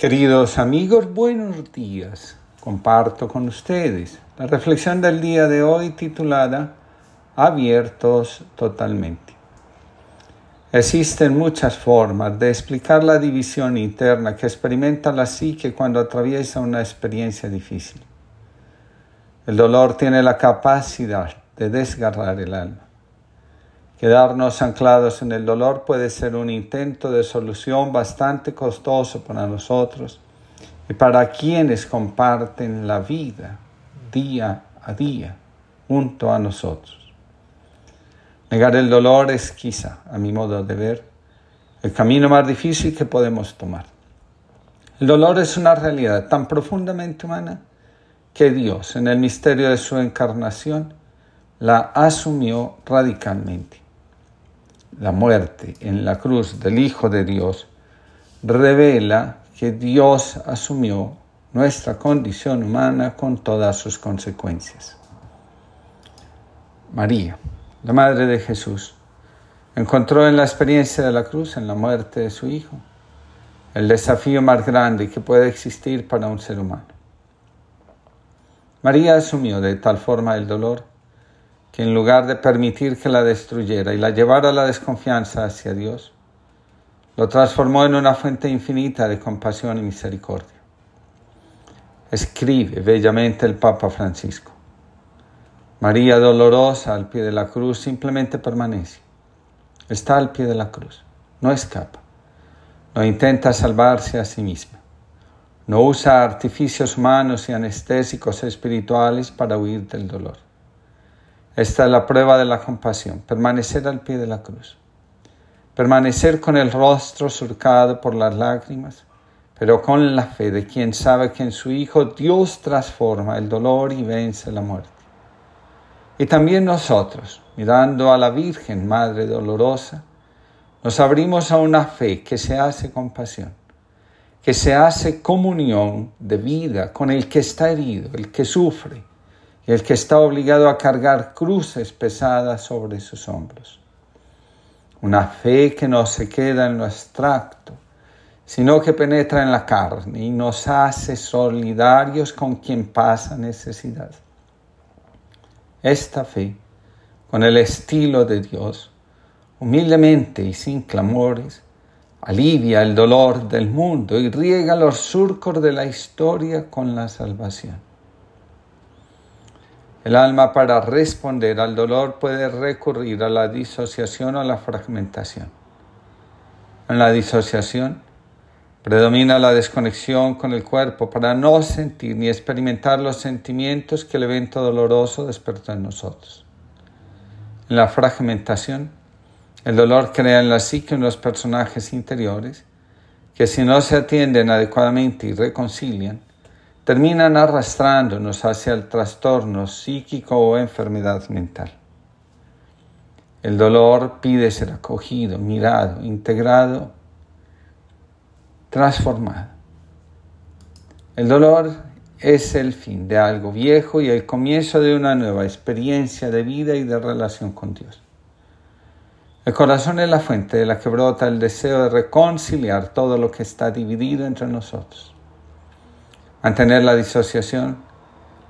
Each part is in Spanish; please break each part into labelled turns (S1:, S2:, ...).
S1: Queridos amigos, buenos días. Comparto con ustedes la reflexión del día de hoy titulada Abiertos totalmente. Existen muchas formas de explicar la división interna que experimenta la psique cuando atraviesa una experiencia difícil. El dolor tiene la capacidad de desgarrar el alma. Quedarnos anclados en el dolor puede ser un intento de solución bastante costoso para nosotros y para quienes comparten la vida día a día junto a nosotros. Negar el dolor es quizá, a mi modo de ver, el camino más difícil que podemos tomar. El dolor es una realidad tan profundamente humana que Dios, en el misterio de su encarnación, la asumió radicalmente la muerte en la cruz del Hijo de Dios, revela que Dios asumió nuestra condición humana con todas sus consecuencias. María, la Madre de Jesús, encontró en la experiencia de la cruz, en la muerte de su Hijo, el desafío más grande que puede existir para un ser humano. María asumió de tal forma el dolor que en lugar de permitir que la destruyera y la llevara a la desconfianza hacia Dios, lo transformó en una fuente infinita de compasión y misericordia. Escribe bellamente el Papa Francisco. María dolorosa al pie de la cruz simplemente permanece. Está al pie de la cruz, no escapa, no intenta salvarse a sí misma, no usa artificios humanos y anestésicos espirituales para huir del dolor esta es la prueba de la compasión, permanecer al pie de la cruz, permanecer con el rostro surcado por las lágrimas, pero con la fe de quien sabe que en su Hijo Dios transforma el dolor y vence la muerte. Y también nosotros, mirando a la Virgen Madre Dolorosa, nos abrimos a una fe que se hace compasión, que se hace comunión de vida con el que está herido, el que sufre, el que está obligado a cargar cruces pesadas sobre sus hombros. Una fe que no se queda en lo abstracto, sino que penetra en la carne y nos hace solidarios con quien pasa necesidad. Esta fe, con el estilo de Dios, humildemente y sin clamores, alivia el dolor del mundo y riega los surcos de la historia con la salvación. El alma para responder al dolor puede recurrir a la disociación o la fragmentación. En la disociación predomina la desconexión con el cuerpo para no sentir ni experimentar los sentimientos que el evento doloroso despertó en nosotros. En la fragmentación, el dolor crea en la psique unos personajes interiores que si no se atienden adecuadamente y reconcilian, terminan arrastrándonos hacia el trastorno psíquico o enfermedad mental. El dolor pide ser acogido, mirado, integrado, transformado. El dolor es el fin de algo viejo y el comienzo de una nueva experiencia de vida y de relación con Dios. El corazón es la fuente de la que brota el deseo de reconciliar todo lo que está dividido entre nosotros. Mantener la disociación,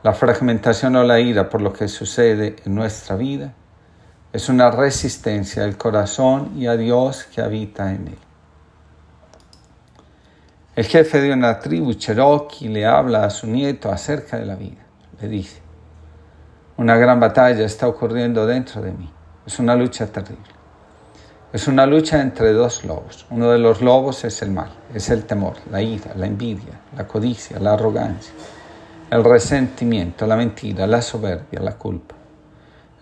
S1: la fragmentación o la ira por lo que sucede en nuestra vida es una resistencia al corazón y a Dios que habita en él. El jefe de una tribu cherokee le habla a su nieto acerca de la vida. Le dice, una gran batalla está ocurriendo dentro de mí. Es una lucha terrible. Es una lucha entre dos lobos. Uno de los lobos es el mal, es el temor, la ira, la envidia, la codicia, la arrogancia, el resentimiento, la mentira, la soberbia, la culpa.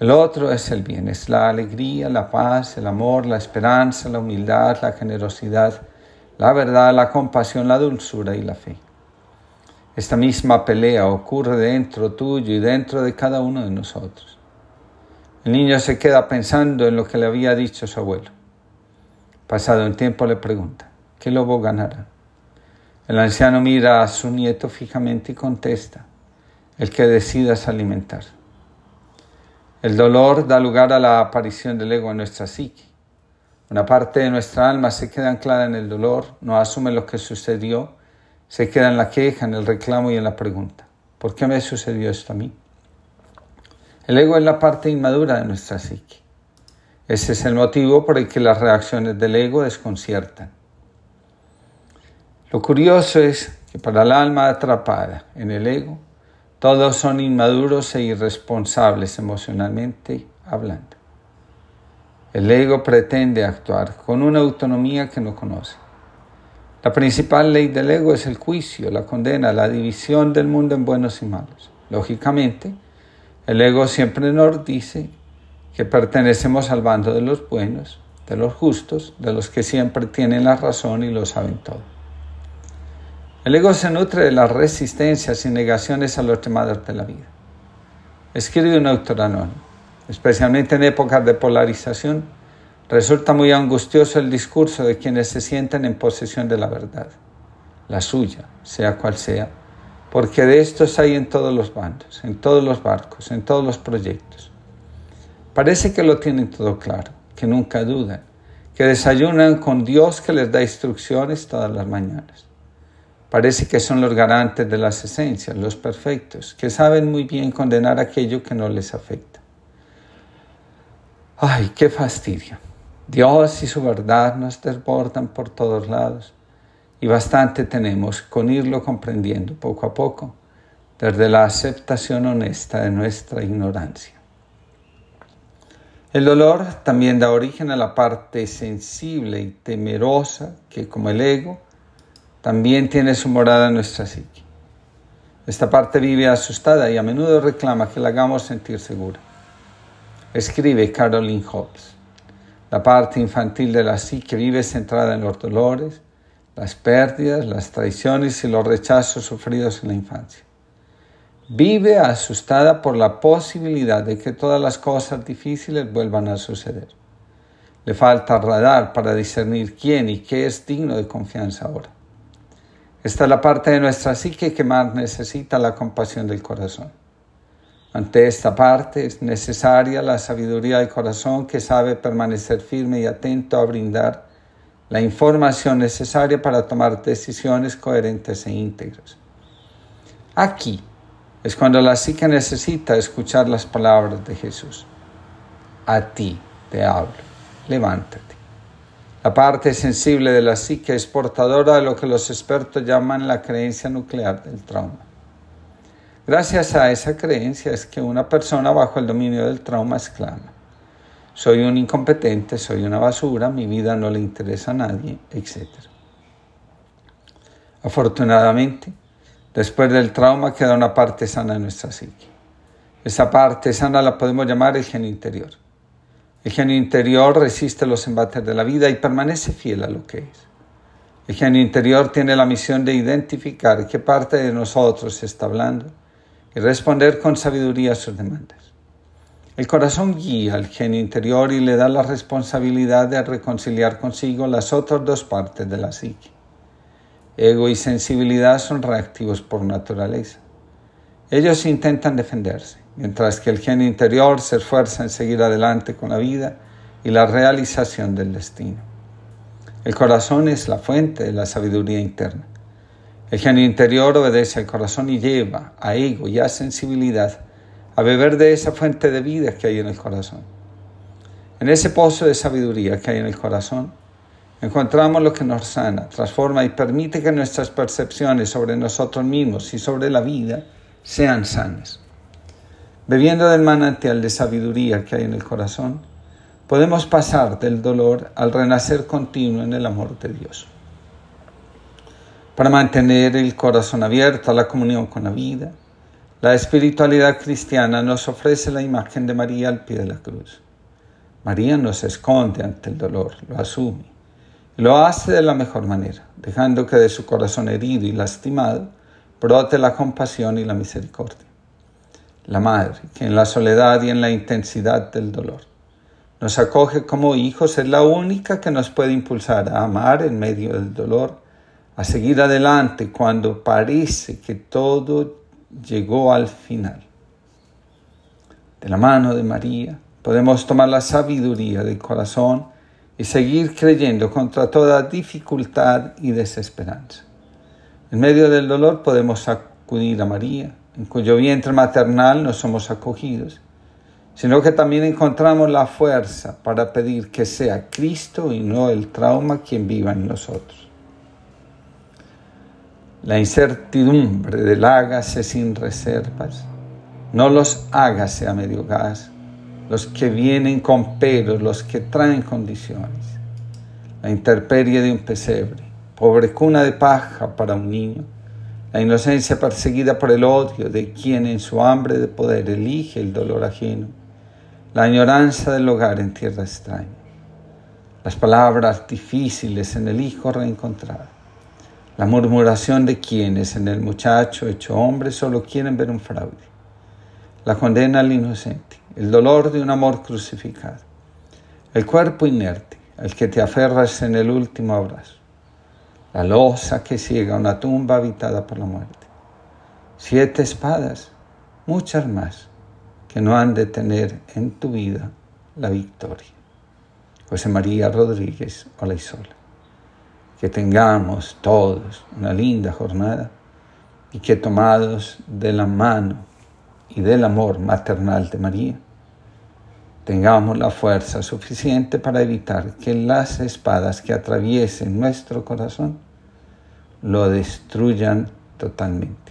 S1: El otro es el bien, es la alegría, la paz, el amor, la esperanza, la humildad, la generosidad, la verdad, la compasión, la dulzura y la fe. Esta misma pelea ocurre dentro tuyo y dentro de cada uno de nosotros. El niño se queda pensando en lo que le había dicho su abuelo. Pasado un tiempo le pregunta, ¿qué lobo ganará? El anciano mira a su nieto fijamente y contesta, el que decidas alimentar. El dolor da lugar a la aparición del ego en nuestra psique. Una parte de nuestra alma se queda anclada en el dolor, no asume lo que sucedió Se queda en la queja, en el reclamo y en la pregunta. ¿Por qué me sucedió esto a mí? El ego es la parte inmadura de nuestra psique. Ese es el motivo por el que las reacciones del ego desconciertan. Lo curioso es que para el alma atrapada en el ego, todos son inmaduros e irresponsables emocionalmente hablando. El ego pretende actuar con una autonomía que no conoce. La principal ley del ego es el juicio, la condena, la división del mundo en buenos y malos. Lógicamente, el ego siempre nos dice que pertenecemos al bando de los buenos, de los justos, de los que siempre tienen la razón y lo saben todo. El ego se nutre de las resistencias y negaciones a los temas de la vida. Escribe un autor anónimo, especialmente en épocas de polarización, resulta muy angustioso el discurso de quienes se sienten en posesión de la verdad, la suya, sea cual sea, porque de estos hay en todos los bandos, en todos los barcos, en todos los proyectos. Parece que lo tienen todo claro, que nunca dudan, que desayunan con Dios que les da instrucciones todas las mañanas. Parece que son los garantes de las esencias, los perfectos, que saben muy bien condenar aquello que no les afecta. Ay, qué fastidio. Dios y su verdad nos desbordan por todos lados y bastante tenemos con irlo comprendiendo poco a poco desde la aceptación honesta de nuestra ignorancia. El dolor también da origen a la parte sensible y temerosa que como el ego también tiene su morada en nuestra psique. Esta parte vive asustada y a menudo reclama que la hagamos sentir segura. Escribe Caroline Hobbes. La parte infantil de la psique vive centrada en los dolores, las pérdidas, las traiciones y los rechazos sufridos en la infancia. Vive asustada por la posibilidad de que todas las cosas difíciles vuelvan a suceder. Le falta radar para discernir quién y qué es digno de confianza ahora. Esta es la parte de nuestra psique que más necesita la compasión del corazón. Ante esta parte es necesaria la sabiduría del corazón que sabe permanecer firme y atento a brindar la información necesaria para tomar decisiones coherentes e íntegras. Aquí es cuando la psique necesita escuchar las palabras de Jesús. A ti te hablo, levántate. La parte sensible de la psique es portadora de lo que los expertos llaman la creencia nuclear del trauma. Gracias a esa creencia es que una persona bajo el dominio del trauma exclama, soy un incompetente, soy una basura, mi vida no le interesa a nadie, etc. Afortunadamente, después del trauma queda una parte sana en nuestra psique. Esa parte sana la podemos llamar el genio interior. El genio interior resiste los embates de la vida y permanece fiel a lo que es. El genio interior tiene la misión de identificar qué parte de nosotros está hablando y responder con sabiduría a sus demandas. El corazón guía al genio interior y le da la responsabilidad de reconciliar consigo las otras dos partes de la psique. Ego y sensibilidad son reactivos por naturaleza. Ellos intentan defenderse, mientras que el genio interior se esfuerza en seguir adelante con la vida y la realización del destino. El corazón es la fuente de la sabiduría interna. El genio interior obedece al corazón y lleva a ego y a sensibilidad a beber de esa fuente de vida que hay en el corazón. En ese pozo de sabiduría que hay en el corazón, encontramos lo que nos sana, transforma y permite que nuestras percepciones sobre nosotros mismos y sobre la vida sean sanas. Bebiendo del manantial de sabiduría que hay en el corazón, podemos pasar del dolor al renacer continuo en el amor de Dios. Para mantener el corazón abierto a la comunión con la vida, la espiritualidad cristiana nos ofrece la imagen de María al pie de la cruz. María no se esconde ante el dolor, lo asume lo hace de la mejor manera, dejando que de su corazón herido y lastimado brote la compasión y la misericordia la Madre, que en la soledad y en la intensidad del dolor nos acoge como hijos, es la única que nos puede impulsar a amar en medio del dolor, a seguir adelante cuando parece que todo llegó al final. De la mano de María podemos tomar la sabiduría del corazón y seguir creyendo contra toda dificultad y desesperanza. En medio del dolor podemos acudir a María, en cuyo vientre maternal no somos acogidos, sino que también encontramos la fuerza para pedir que sea Cristo y no el trauma quien viva en nosotros. La incertidumbre del hágase sin reservas, no los hágase a medio gas, los que vienen con pelos, los que traen condiciones. La intemperie de un pesebre, pobre cuna de paja para un niño, la inocencia perseguida por el odio de quien en su hambre de poder elige el dolor ajeno, la añoranza del hogar en tierra extraña, las palabras difíciles en el hijo reencontrado, la murmuración de quienes en el muchacho hecho hombre solo quieren ver un fraude, la condena al inocente, el dolor de un amor crucificado, el cuerpo inerte al que te aferras en el último abrazo, la losa que ciega una tumba habitada por la muerte. Siete espadas, muchas más, que no han de tener en tu vida la victoria. José María Rodríguez Olaizola. Que tengamos todos una linda jornada y que tomados de la mano y del amor maternal de María, tengamos la fuerza suficiente para evitar que las espadas que atraviesen nuestro corazón lo destruyan totalmente.